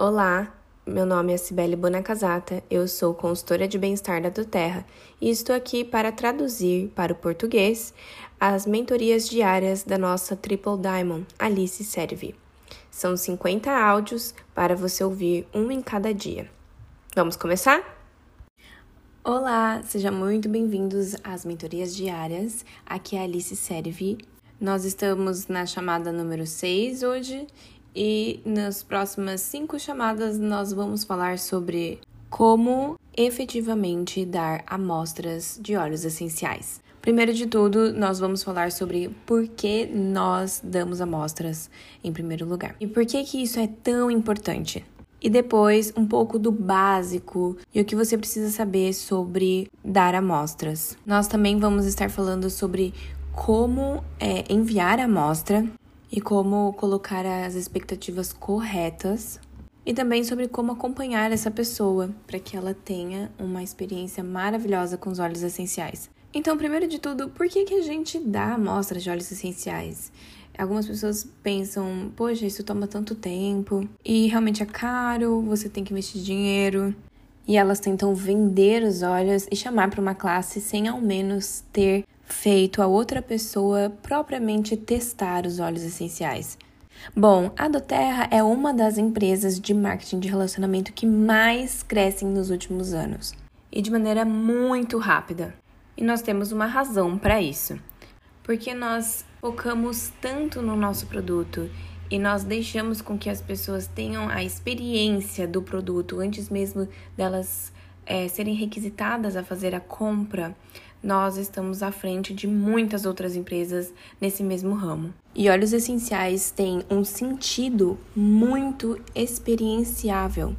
Olá, meu nome é Cibele Bonacasata, eu sou consultora de bem-estar da Terra e estou aqui para traduzir para o português as mentorias diárias da nossa Triple Diamond, Alice Serve. São 50 áudios para você ouvir um em cada dia. Vamos começar? Olá, sejam muito bem-vindos às mentorias diárias. Aqui é a Alice Serve. Nós estamos na chamada número 6 hoje e nas próximas cinco chamadas nós vamos falar sobre como efetivamente dar amostras de óleos essenciais. Primeiro de tudo, nós vamos falar sobre por que nós damos amostras em primeiro lugar e por que que isso é tão importante. E depois, um pouco do básico e o que você precisa saber sobre dar amostras. Nós também vamos estar falando sobre como é, enviar a amostra e como colocar as expectativas corretas e também sobre como acompanhar essa pessoa para que ela tenha uma experiência maravilhosa com os óleos essenciais. Então, primeiro de tudo, por que, que a gente dá amostras de óleos essenciais? Algumas pessoas pensam, poxa, isso toma tanto tempo e realmente é caro, você tem que investir dinheiro. E elas tentam vender os óleos e chamar para uma classe sem ao menos ter feito a outra pessoa propriamente testar os óleos essenciais. Bom, a Doterra é uma das empresas de marketing de relacionamento que mais crescem nos últimos anos e de maneira muito rápida. E nós temos uma razão para isso. Porque nós focamos tanto no nosso produto e nós deixamos com que as pessoas tenham a experiência do produto antes mesmo delas é, serem requisitadas a fazer a compra nós estamos à frente de muitas outras empresas nesse mesmo ramo. E óleos essenciais têm um sentido muito experienciável,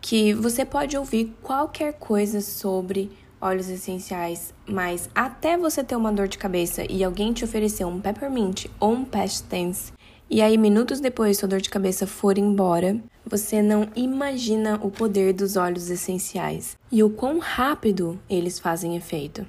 que você pode ouvir qualquer coisa sobre óleos essenciais, mas até você ter uma dor de cabeça e alguém te oferecer um peppermint ou um patch tense, e aí minutos depois sua dor de cabeça for embora, você não imagina o poder dos óleos essenciais e o quão rápido eles fazem efeito.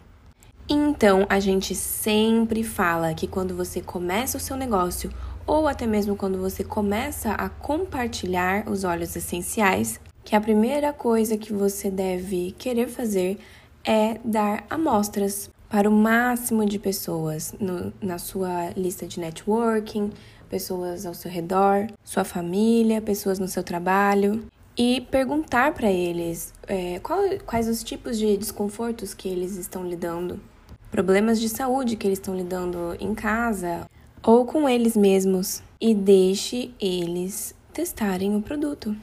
Então, a gente sempre fala que quando você começa o seu negócio ou até mesmo quando você começa a compartilhar os óleos essenciais, que a primeira coisa que você deve querer fazer é dar amostras para o máximo de pessoas no, na sua lista de networking, pessoas ao seu redor, sua família, pessoas no seu trabalho e perguntar para eles é, qual, quais os tipos de desconfortos que eles estão lidando problemas de saúde que eles estão lidando em casa ou com eles mesmos e deixe eles testarem o produto.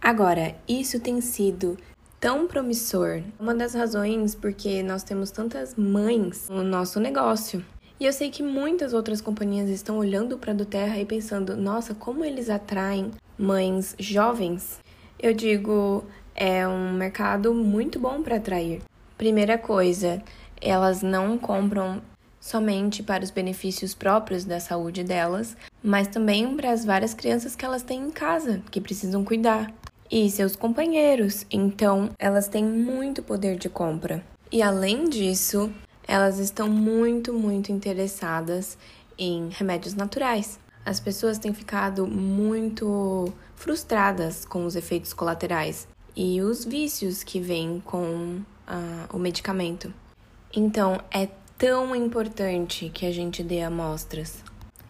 Agora, isso tem sido tão promissor. Uma das razões porque nós temos tantas mães no nosso negócio. E eu sei que muitas outras companhias estão olhando para a do Terra e pensando: nossa, como eles atraem mães jovens. Eu digo, é um mercado muito bom para atrair. Primeira coisa, elas não compram somente para os benefícios próprios da saúde delas, mas também para as várias crianças que elas têm em casa, que precisam cuidar, e seus companheiros. Então, elas têm muito poder de compra. E além disso, elas estão muito, muito interessadas em remédios naturais. As pessoas têm ficado muito frustradas com os efeitos colaterais e os vícios que vêm com uh, o medicamento. Então, é tão importante que a gente dê amostras.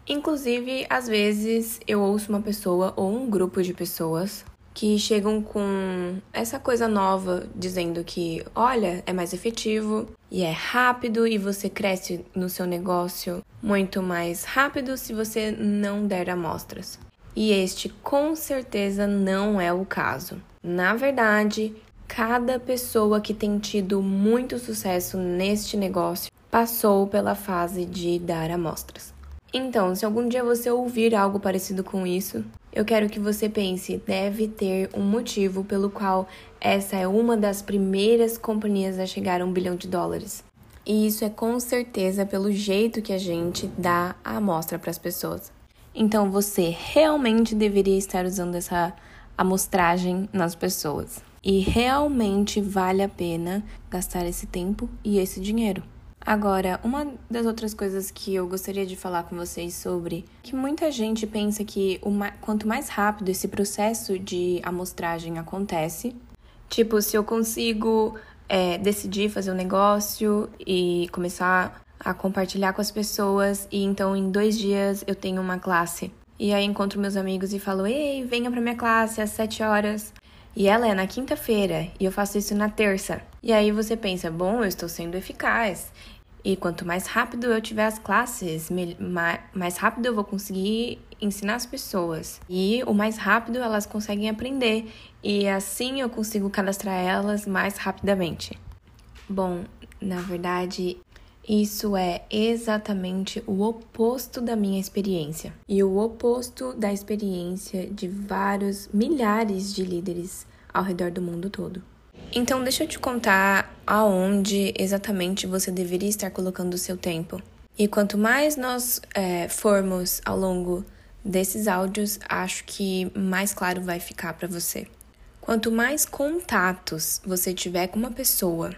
Inclusive, às vezes eu ouço uma pessoa ou um grupo de pessoas que chegam com essa coisa nova dizendo que, olha, é mais efetivo e é rápido e você cresce no seu negócio muito mais rápido se você não der amostras. E este com certeza não é o caso. Na verdade, Cada pessoa que tem tido muito sucesso neste negócio passou pela fase de dar amostras. Então, se algum dia você ouvir algo parecido com isso, eu quero que você pense: deve ter um motivo pelo qual essa é uma das primeiras companhias a chegar a um bilhão de dólares. E isso é com certeza pelo jeito que a gente dá a amostra para as pessoas. Então, você realmente deveria estar usando essa amostragem nas pessoas e realmente vale a pena gastar esse tempo e esse dinheiro. Agora, uma das outras coisas que eu gostaria de falar com vocês sobre que muita gente pensa que quanto mais rápido esse processo de amostragem acontece, tipo, se eu consigo é, decidir fazer um negócio e começar a compartilhar com as pessoas, e então em dois dias eu tenho uma classe. E aí encontro meus amigos e falo: Ei, venha pra minha classe às sete horas. E ela é na quinta-feira e eu faço isso na terça. E aí você pensa: bom, eu estou sendo eficaz. E quanto mais rápido eu tiver as classes, mais rápido eu vou conseguir ensinar as pessoas. E o mais rápido elas conseguem aprender. E assim eu consigo cadastrar elas mais rapidamente. Bom, na verdade, isso é exatamente o oposto da minha experiência e o oposto da experiência de vários milhares de líderes ao redor do mundo todo. Então, deixa eu te contar aonde exatamente você deveria estar colocando o seu tempo. E quanto mais nós é, formos ao longo desses áudios, acho que mais claro vai ficar para você. Quanto mais contatos você tiver com uma pessoa,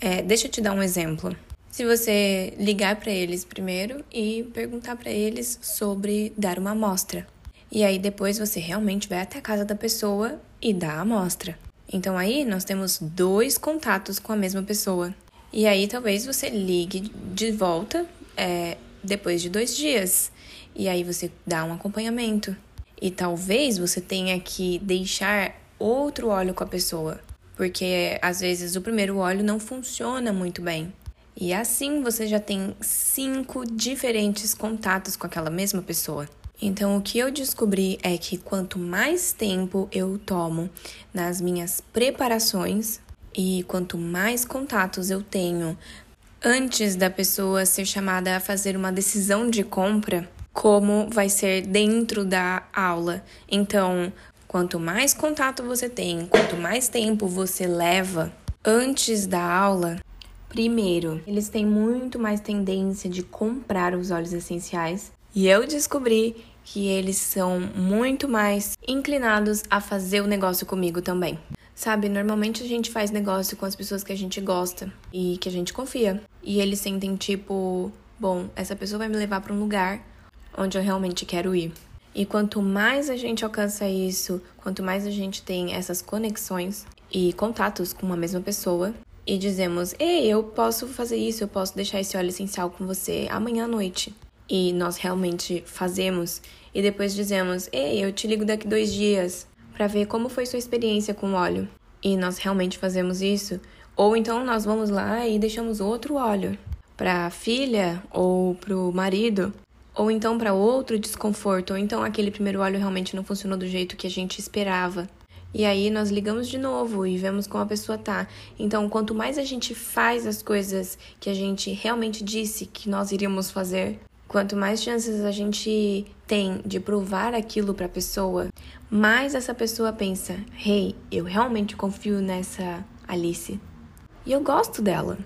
é, deixa eu te dar um exemplo. Se você ligar para eles primeiro e perguntar para eles sobre dar uma amostra. E aí depois você realmente vai até a casa da pessoa e dá a amostra. Então aí nós temos dois contatos com a mesma pessoa. E aí talvez você ligue de volta é, depois de dois dias. E aí você dá um acompanhamento. E talvez você tenha que deixar outro óleo com a pessoa. Porque às vezes o primeiro óleo não funciona muito bem. E assim você já tem cinco diferentes contatos com aquela mesma pessoa. Então, o que eu descobri é que quanto mais tempo eu tomo nas minhas preparações e quanto mais contatos eu tenho antes da pessoa ser chamada a fazer uma decisão de compra, como vai ser dentro da aula. Então, quanto mais contato você tem, quanto mais tempo você leva antes da aula, Primeiro, eles têm muito mais tendência de comprar os óleos essenciais. E eu descobri que eles são muito mais inclinados a fazer o negócio comigo também. Sabe, normalmente a gente faz negócio com as pessoas que a gente gosta e que a gente confia. E eles sentem tipo, bom, essa pessoa vai me levar para um lugar onde eu realmente quero ir. E quanto mais a gente alcança isso, quanto mais a gente tem essas conexões e contatos com uma mesma pessoa, e dizemos: Ei, eu posso fazer isso, eu posso deixar esse óleo essencial com você amanhã à noite. E nós realmente fazemos. E depois dizemos: Ei, eu te ligo daqui dois dias para ver como foi sua experiência com o óleo. E nós realmente fazemos isso. Ou então nós vamos lá e deixamos outro óleo para a filha ou para o marido. Ou então para outro desconforto. Ou então aquele primeiro óleo realmente não funcionou do jeito que a gente esperava. E aí nós ligamos de novo e vemos como a pessoa tá. Então, quanto mais a gente faz as coisas que a gente realmente disse que nós iríamos fazer, quanto mais chances a gente tem de provar aquilo para a pessoa, mais essa pessoa pensa: "Hey, eu realmente confio nessa Alice. E eu gosto dela."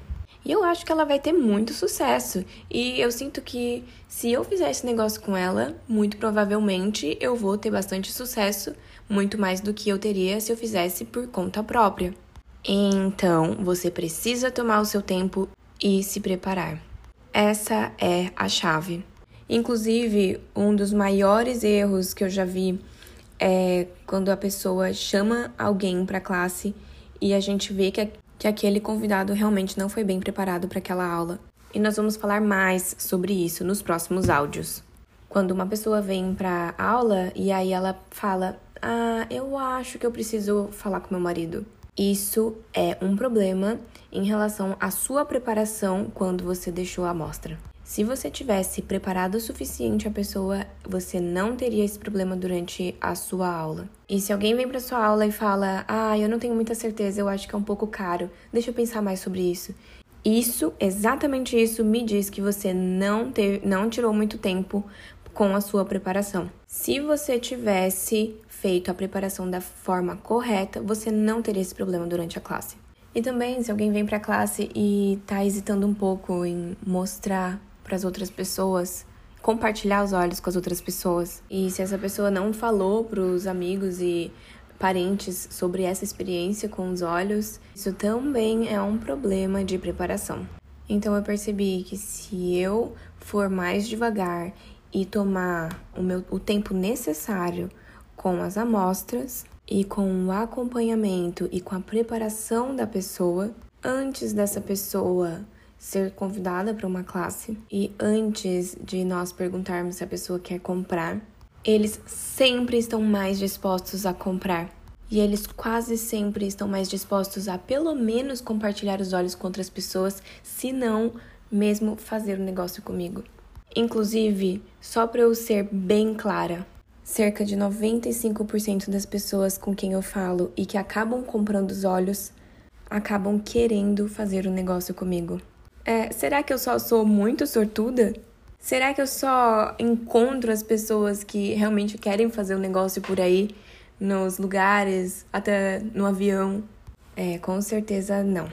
E eu acho que ela vai ter muito sucesso. E eu sinto que se eu fizer esse negócio com ela, muito provavelmente eu vou ter bastante sucesso, muito mais do que eu teria se eu fizesse por conta própria. Então, você precisa tomar o seu tempo e se preparar. Essa é a chave. Inclusive, um dos maiores erros que eu já vi é quando a pessoa chama alguém para classe e a gente vê que que aquele convidado realmente não foi bem preparado para aquela aula. E nós vamos falar mais sobre isso nos próximos áudios. Quando uma pessoa vem para aula e aí ela fala: "Ah, eu acho que eu preciso falar com meu marido". Isso é um problema em relação à sua preparação quando você deixou a amostra. Se você tivesse preparado o suficiente a pessoa, você não teria esse problema durante a sua aula. E se alguém vem para sua aula e fala: "Ah, eu não tenho muita certeza, eu acho que é um pouco caro. Deixa eu pensar mais sobre isso." Isso, exatamente isso, me diz que você não teve, não tirou muito tempo com a sua preparação. Se você tivesse feito a preparação da forma correta, você não teria esse problema durante a classe. E também, se alguém vem para a classe e está hesitando um pouco em mostrar para as outras pessoas, compartilhar os olhos com as outras pessoas. E se essa pessoa não falou para os amigos e parentes sobre essa experiência com os olhos, isso também é um problema de preparação. Então eu percebi que se eu for mais devagar e tomar o, meu, o tempo necessário com as amostras e com o acompanhamento e com a preparação da pessoa, antes dessa pessoa ser convidada para uma classe e antes de nós perguntarmos se a pessoa quer comprar, eles sempre estão mais dispostos a comprar. E eles quase sempre estão mais dispostos a pelo menos compartilhar os olhos com outras pessoas, se não mesmo fazer um negócio comigo. Inclusive, só para eu ser bem clara, cerca de 95% das pessoas com quem eu falo e que acabam comprando os olhos acabam querendo fazer um negócio comigo. É, será que eu só sou muito sortuda? Será que eu só encontro as pessoas que realmente querem fazer um negócio por aí, nos lugares, até no avião? É, com certeza não.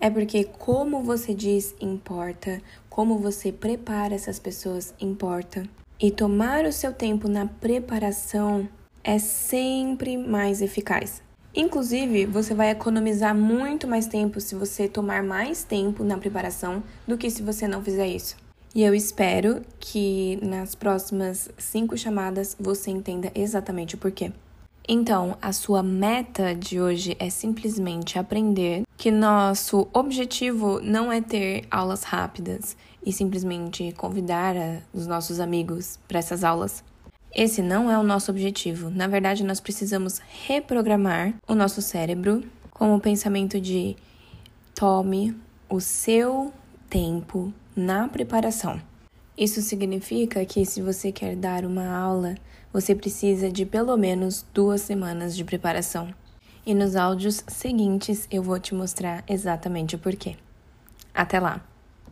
É porque como você diz importa, como você prepara essas pessoas importa. E tomar o seu tempo na preparação é sempre mais eficaz. Inclusive, você vai economizar muito mais tempo se você tomar mais tempo na preparação do que se você não fizer isso. E eu espero que nas próximas cinco chamadas você entenda exatamente o porquê. Então, a sua meta de hoje é simplesmente aprender que nosso objetivo não é ter aulas rápidas e simplesmente convidar os nossos amigos para essas aulas. Esse não é o nosso objetivo. Na verdade, nós precisamos reprogramar o nosso cérebro com o pensamento de tome o seu tempo na preparação. Isso significa que se você quer dar uma aula, você precisa de pelo menos duas semanas de preparação. E nos áudios seguintes eu vou te mostrar exatamente o porquê. Até lá!